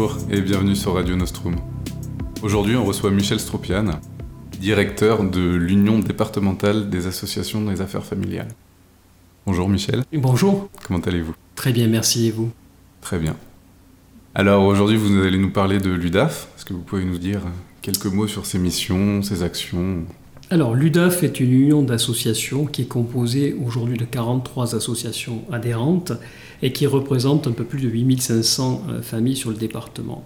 Bonjour et bienvenue sur Radio Nostrum. Aujourd'hui, on reçoit Michel Stropian, directeur de l'Union départementale des associations des affaires familiales. Bonjour Michel. Bonjour. Comment allez-vous? Très bien, merci et vous? Très bien. Alors aujourd'hui, vous allez nous parler de l'UDAF. Est-ce que vous pouvez nous dire quelques mots sur ses missions, ses actions? Alors l'UDAF est une union d'associations qui est composée aujourd'hui de 43 associations adhérentes et qui représente un peu plus de 8500 euh, familles sur le département.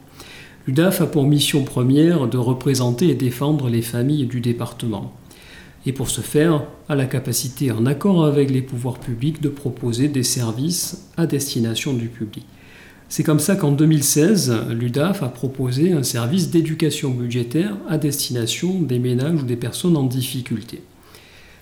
L'UDAF a pour mission première de représenter et défendre les familles du département. Et pour ce faire, a la capacité, en accord avec les pouvoirs publics, de proposer des services à destination du public. C'est comme ça qu'en 2016, l'UDAF a proposé un service d'éducation budgétaire à destination des ménages ou des personnes en difficulté.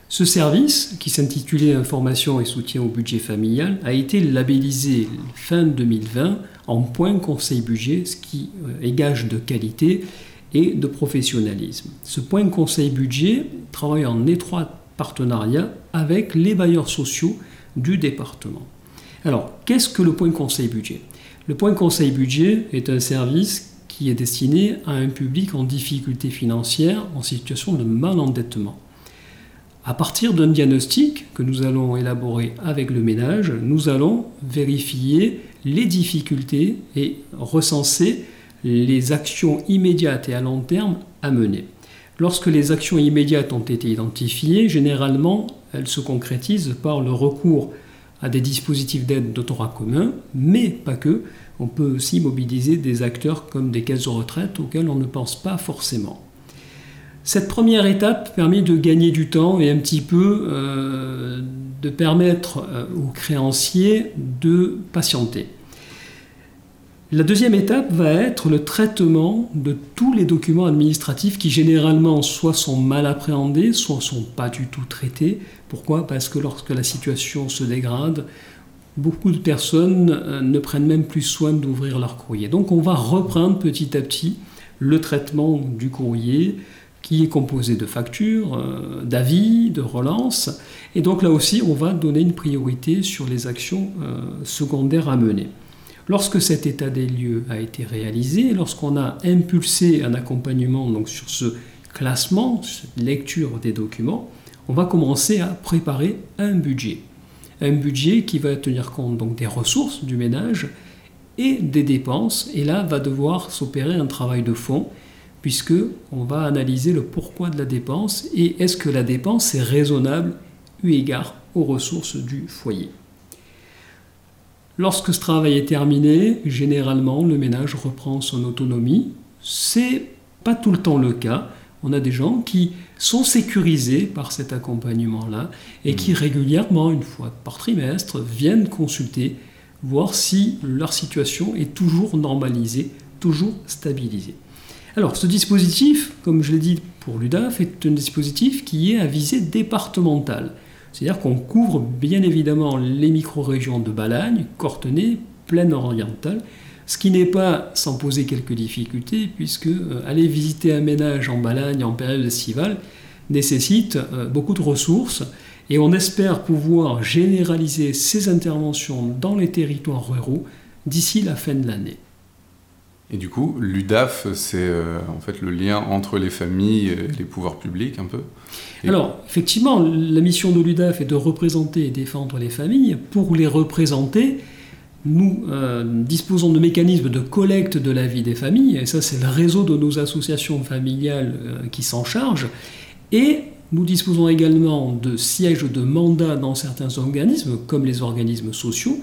Ce service, qui s'intitulait Information et soutien au budget familial, a été labellisé fin 2020 en point conseil budget, ce qui euh, est gage de qualité et de professionnalisme. Ce point conseil budget travaille en étroit partenariat avec les bailleurs sociaux du département. Alors, qu'est-ce que le point conseil budget? Le point conseil budget est un service qui est destiné à un public en difficulté financière, en situation de mal-endettement. À partir d'un diagnostic que nous allons élaborer avec le ménage, nous allons vérifier les difficultés et recenser les actions immédiates et à long terme à mener. Lorsque les actions immédiates ont été identifiées, généralement, elles se concrétisent par le recours à des dispositifs d'aide de commun, mais pas que. On peut aussi mobiliser des acteurs comme des caisses de retraite auxquels on ne pense pas forcément. Cette première étape permet de gagner du temps et un petit peu euh, de permettre euh, aux créanciers de patienter. La deuxième étape va être le traitement de tous les documents administratifs qui généralement soit sont mal appréhendés, soit sont pas du tout traités. Pourquoi? Parce que lorsque la situation se dégrade, beaucoup de personnes euh, ne prennent même plus soin d'ouvrir leur courrier. Donc on va reprendre petit à petit le traitement du courrier, qui est composé de factures, euh, d'avis, de relances. Et donc là aussi, on va donner une priorité sur les actions euh, secondaires à mener. Lorsque cet état des lieux a été réalisé, lorsqu'on a impulsé un accompagnement sur ce classement, cette lecture des documents, on va commencer à préparer un budget. Un budget qui va tenir compte des ressources du ménage et des dépenses. Et là, va devoir s'opérer un travail de fond puisque on va analyser le pourquoi de la dépense et est-ce que la dépense est raisonnable eu égard aux ressources du foyer. Lorsque ce travail est terminé, généralement le ménage reprend son autonomie. C'est pas tout le temps le cas. On a des gens qui sont sécurisés par cet accompagnement-là et qui mmh. régulièrement, une fois par trimestre, viennent consulter, voir si leur situation est toujours normalisée, toujours stabilisée. Alors, ce dispositif, comme je l'ai dit pour l'UDAF, est un dispositif qui est à visée départementale. C'est-à-dire qu'on couvre bien évidemment les micro-régions de Balagne, Cortenay, Plaine orientale, ce qui n'est pas sans poser quelques difficultés, puisque euh, aller visiter un ménage en Balagne en période estivale nécessite euh, beaucoup de ressources, et on espère pouvoir généraliser ces interventions dans les territoires ruraux d'ici la fin de l'année. Et du coup, l'UDAF, c'est euh, en fait le lien entre les familles et les pouvoirs publics un peu Alors, effectivement, la mission de l'UDAF est de représenter et défendre les familles. Pour les représenter, nous euh, disposons de mécanismes de collecte de la vie des familles, et ça c'est le réseau de nos associations familiales euh, qui s'en charge. Et nous disposons également de sièges de mandat dans certains organismes, comme les organismes sociaux,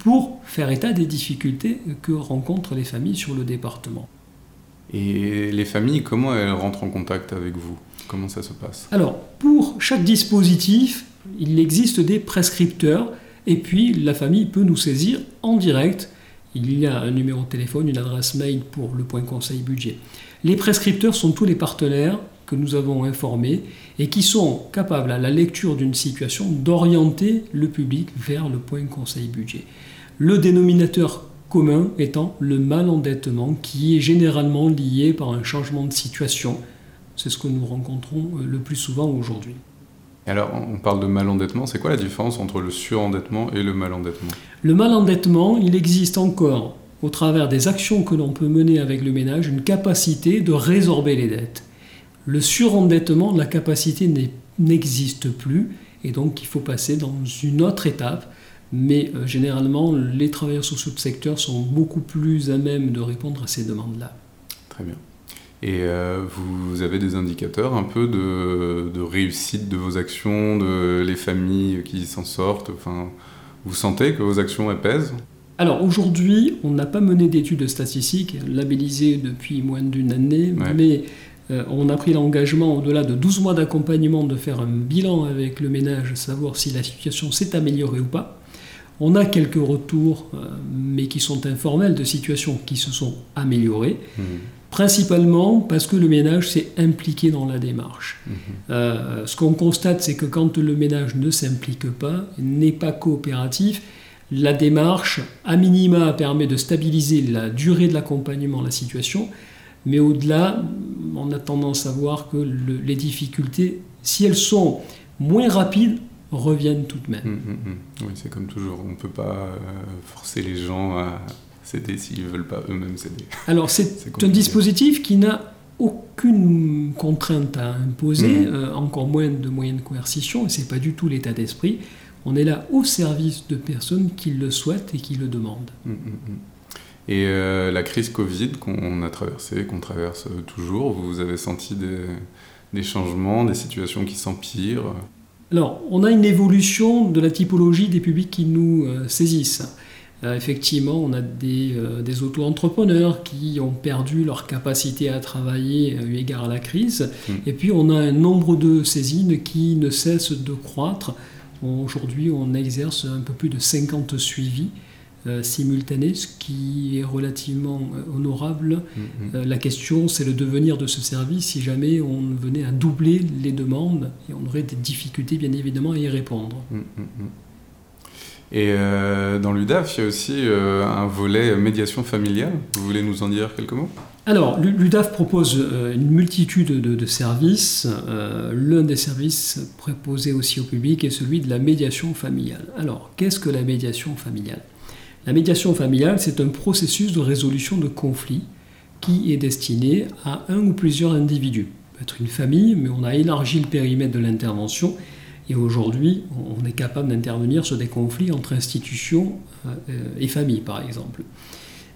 pour faire état des difficultés que rencontrent les familles sur le département. Et les familles, comment elles rentrent en contact avec vous? Comment ça se passe? Alors, pour chaque dispositif, il existe des prescripteurs, et puis la famille peut nous saisir en direct. Il y a un numéro de téléphone, une adresse mail pour le point conseil budget. Les prescripteurs sont tous les partenaires que nous avons informés et qui sont capables, à la lecture d'une situation, d'orienter le public vers le point conseil budget. Le dénominateur commun étant le mal-endettement qui est généralement lié par un changement de situation. C'est ce que nous rencontrons euh, le plus souvent aujourd'hui. Alors, on parle de mal-endettement, c'est quoi la différence entre le surendettement et le mal-endettement? Le mal-endettement, il existe encore au travers des actions que l'on peut mener avec le ménage, une capacité de résorber les dettes. Le surendettement, la capacité n'existe plus, et donc il faut passer dans une autre étape. Mais euh, généralement, les travailleurs sociaux de secteur sont beaucoup plus à même de répondre à ces demandes-là. Très bien. Et euh, vous avez des indicateurs un peu de, réussite de vos actions, de les familles qui s'en sortent? Enfin, Vous sentez que vos actions pèsent? Alors aujourd'hui, on n'a pas mené d'études statistiques labellisées depuis moins d'une année, mais euh, on a pris l'engagement, au-delà de 12 mois d'accompagnement, de faire un bilan avec le ménage, savoir si la situation s'est améliorée ou pas. On a quelques retours, euh, mais qui sont informels, de situations qui se sont améliorées. Mmh. Principalement parce que le ménage s'est impliqué dans la démarche. Mmh. Euh, ce qu'on constate, c'est que quand le ménage ne s'implique pas, n'est pas coopératif, la démarche, à minima, permet de stabiliser la durée de l'accompagnement, la situation, mais au-delà, on a tendance à voir que les difficultés, si elles sont moins rapides, reviennent tout de même. Hum, hum, hum. Oui, c'est comme toujours, on ne peut pas euh, forcer les gens à céder s'ils ne veulent pas eux-mêmes céder. Alors c'est un dispositif qui n'a aucune contrainte à imposer, euh, encore moins de moyens de coercition, et ce n'est pas du tout l'état d'esprit. On est là au service de personnes qui le souhaitent et qui le demandent. Et euh, la crise Covid qu'on a traversée, qu'on traverse toujours, vous avez senti des, changements, des situations qui s'empirent? Alors, on a une évolution de la typologie des publics qui nous euh, saisissent. Euh, effectivement, on a des, des auto-entrepreneurs qui ont perdu leur capacité à travailler eu égard à la crise. Et puis, on a un nombre de saisines qui ne cesse de croître. Aujourd'hui, on exerce un peu plus de 50 suivis euh, simultanés, ce qui est relativement euh, honorable. Mm-hmm. Euh, la question, c'est le devenir de ce service si jamais on venait à doubler les demandes et on aurait des difficultés, bien évidemment, à y répondre. Mm-hmm. Et dans l'UDAF, il y a aussi un volet médiation familiale. Vous voulez nous en dire quelques mots? Alors, l'UDAF propose euh, une multitude de, services. Euh, l'un des services proposés aussi au public est celui de la médiation familiale. Alors, qu'est-ce que la médiation familiale? La médiation familiale, c'est un processus de résolution de conflits qui est destiné à un ou plusieurs individus. peut être une famille, mais on a élargi le périmètre de l'intervention et aujourd'hui, on est capable d'intervenir sur des conflits entre institutions euh, et familles, par exemple.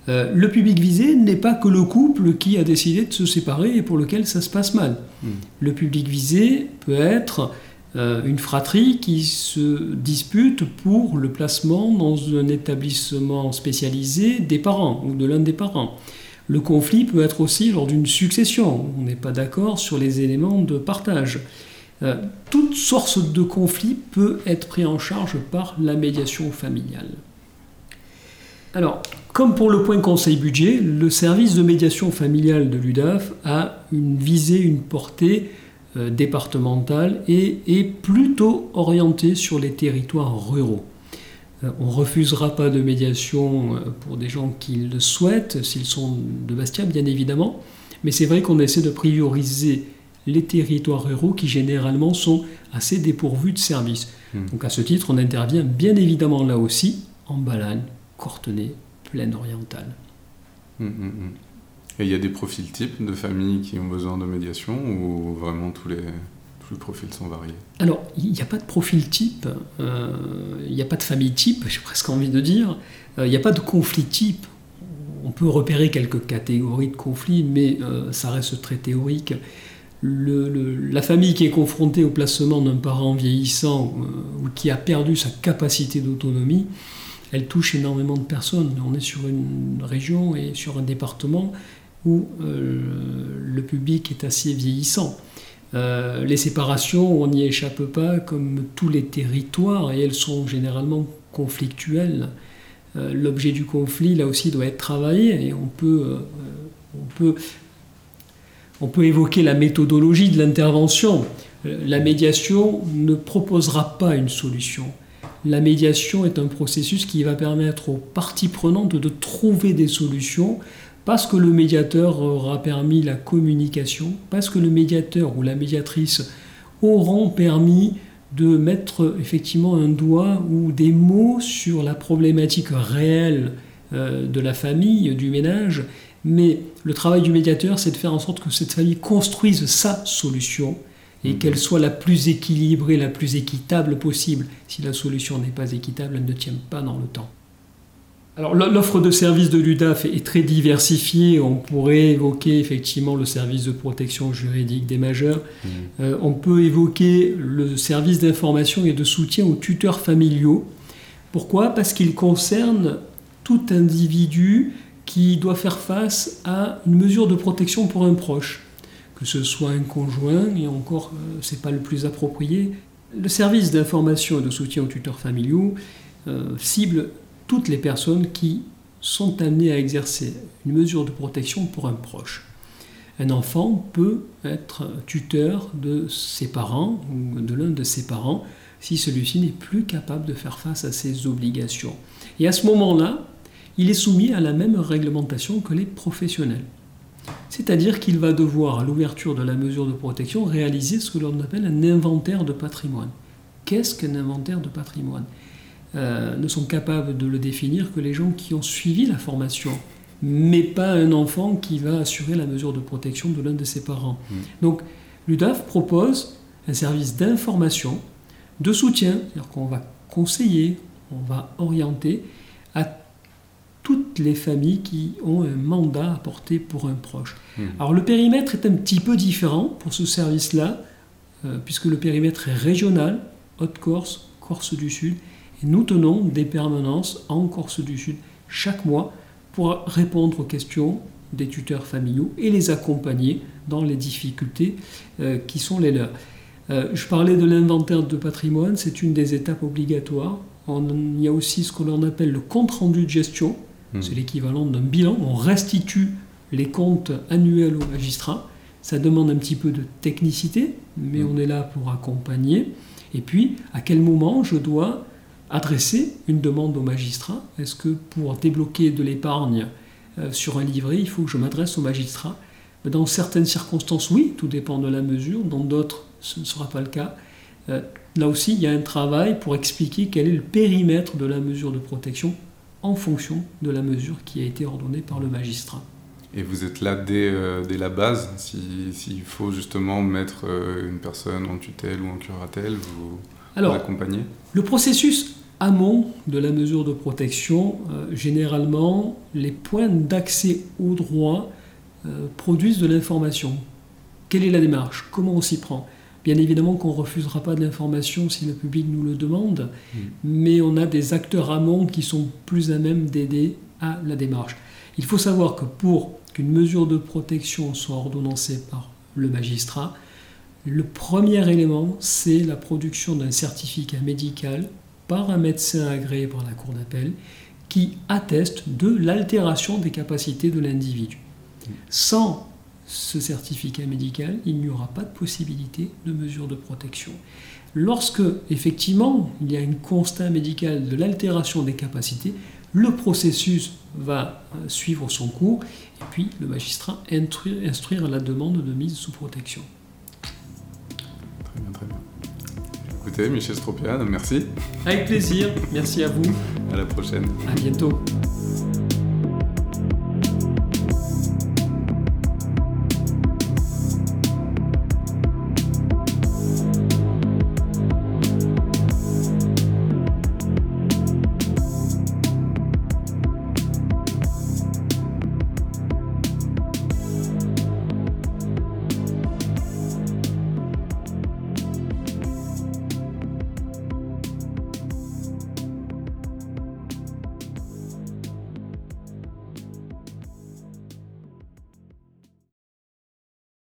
Euh, le public visé n'est pas que le couple qui a décidé de se séparer et pour lequel ça se passe mal. Hmm. Le public visé peut être euh, une fratrie qui se dispute pour le placement dans un établissement spécialisé des parents ou de l'un des parents. Le conflit peut être aussi lors d'une succession. On n'est pas d'accord sur les éléments de partage. Euh, toute source de conflit peut être prise en charge par la médiation familiale. Alors, comme pour le point conseil budget, le service de médiation familiale de l'UDAF a une visée, une portée euh, départementale et est plutôt orienté sur les territoires ruraux. Euh, on ne refusera pas de médiation euh, pour des gens qui le souhaitent, s'ils sont de Bastia, bien évidemment, mais c'est vrai qu'on essaie de prioriser les territoires ruraux qui généralement sont assez dépourvus de services. Hmm. Donc à ce titre, on intervient bien évidemment là aussi en balade, Courtenay, plaine orientale. Hum, hum, hum. Et il y a des profils types de familles qui ont besoin de médiation ou vraiment tous les, tous les profils sont variés Alors, il n'y a pas de profil type, euh, il n'y a pas de famille type, j'ai presque envie de dire, euh, il n'y a pas de conflit type. On peut repérer quelques catégories de conflits, mais euh, ça reste très théorique. la famille qui est confrontée au placement d'un parent vieillissant ou qui a perdu sa capacité d'autonomie, elle touche énormément de personnes. On est sur une région et sur un département où euh, le public est assez vieillissant. Euh, les séparations, on n'y échappe pas comme tous les territoires et elles sont généralement conflictuelles. Euh, l'objet du conflit, là aussi, doit être travaillé et on peut, on peut, on peut évoquer la méthodologie de l'intervention. La médiation ne proposera pas une solution la médiation est un processus qui va permettre aux parties prenantes de trouver des solutions parce que le médiateur aura permis la communication, parce que le médiateur ou la médiatrice auront permis de mettre effectivement un doigt ou des mots sur la problématique réelle de la famille, du ménage, mais le travail du médiateur, c'est de faire en sorte que cette famille construise sa solution et mhm. qu'elle soit la plus équilibrée, la plus équitable possible. Si la solution n'est pas équitable, elle ne tient pas dans le temps. Alors l'offre de services de l'UDAF est très diversifiée. On pourrait évoquer effectivement le service de protection juridique des majeurs. Mhm. Euh, on peut évoquer le service d'information et de soutien aux tuteurs familiaux. Pourquoi? Parce qu'il concerne tout individu qui doit faire face à une mesure de protection pour un proche, que ce soit un conjoint, et encore, euh, ce n'est pas le plus approprié. Le service d'information et de soutien aux tuteurs familiaux euh, cible toutes les personnes qui sont amenées à exercer une mesure de protection pour un proche. Un enfant peut être tuteur de ses parents ou de l'un de ses parents si celui-ci n'est plus capable de faire face à ses obligations. Et à ce moment-là, il est soumis à la même réglementation que les professionnels. C'est-à-dire qu'il va devoir, à l'ouverture de la mesure de protection, réaliser ce que l'on appelle un inventaire de patrimoine. Qu'est-ce qu'un inventaire de patrimoine? Euh, Ne sont capables de le définir que les gens qui ont suivi la formation, mais pas un enfant qui va assurer la mesure de protection de l'un de ses parents. Mmh. Donc l'UDAF propose un service d'information, de soutien, c'est-à-dire qu'on va conseiller, on va orienter à toutes les familles qui ont un mandat à porter pour un proche. Hmm. Alors le périmètre est un petit peu différent pour ce service-là, euh, puisque le périmètre est régional, Haute-Corse, Corse du Sud, et nous tenons des permanences en Corse du Sud chaque mois pour répondre aux questions des tuteurs familiaux et les accompagner dans les difficultés euh, qui sont les leurs. Euh, je parlais de l'inventaire de patrimoine, c'est une des étapes obligatoires. il y a aussi ce que l'on appelle le compte-rendu de gestion, Hmm. C'est l'équivalent d'un bilan. On restitue les comptes annuels aux magistrats. Ça demande un petit peu de technicité, mais hmm. on est là pour accompagner. Et puis, à quel moment je dois adresser une demande au magistrat Est-ce que pour débloquer de l'épargne euh, sur un livret, il faut que je m'adresse au magistrat? Dans certaines circonstances, oui, tout dépend de la mesure. Dans d'autres, ce ne sera pas le cas. Euh, là aussi, il y a un travail pour expliquer quel est le périmètre de la mesure de protection en fonction de la mesure qui a été ordonnée par le magistrat. Et vous êtes là dès, euh, la base, s'il faut justement mettre une personne en tutelle ou en curatelle, vous, Alors, Le processus amont de la mesure de protection, euh, généralement, les points d'accès au droit produisent de l'information. Quelle est la démarche? Comment on s'y prend? Bien évidemment qu'on ne refusera pas de l'information si le public nous le demande, mm. mais on a des acteurs amont qui sont plus à même d'aider à la démarche. Il faut savoir que pour qu'une mesure de protection soit ordonnancée par le magistrat, le premier élément, c'est la production d'un certificat médical par un médecin agréé par la Cour d'appel qui atteste de l'altération des capacités de l'individu. Sans ce certificat médical, il n'y aura pas de possibilité de mesure de protection. Lorsque, effectivement, il y a un constat médical de l'altération des capacités, le processus va euh, suivre son cours et puis le magistrat instruire la demande de mise sous protection. Michel Stropian, merci. Avec plaisir, merci à vous. À la prochaine. À bientôt.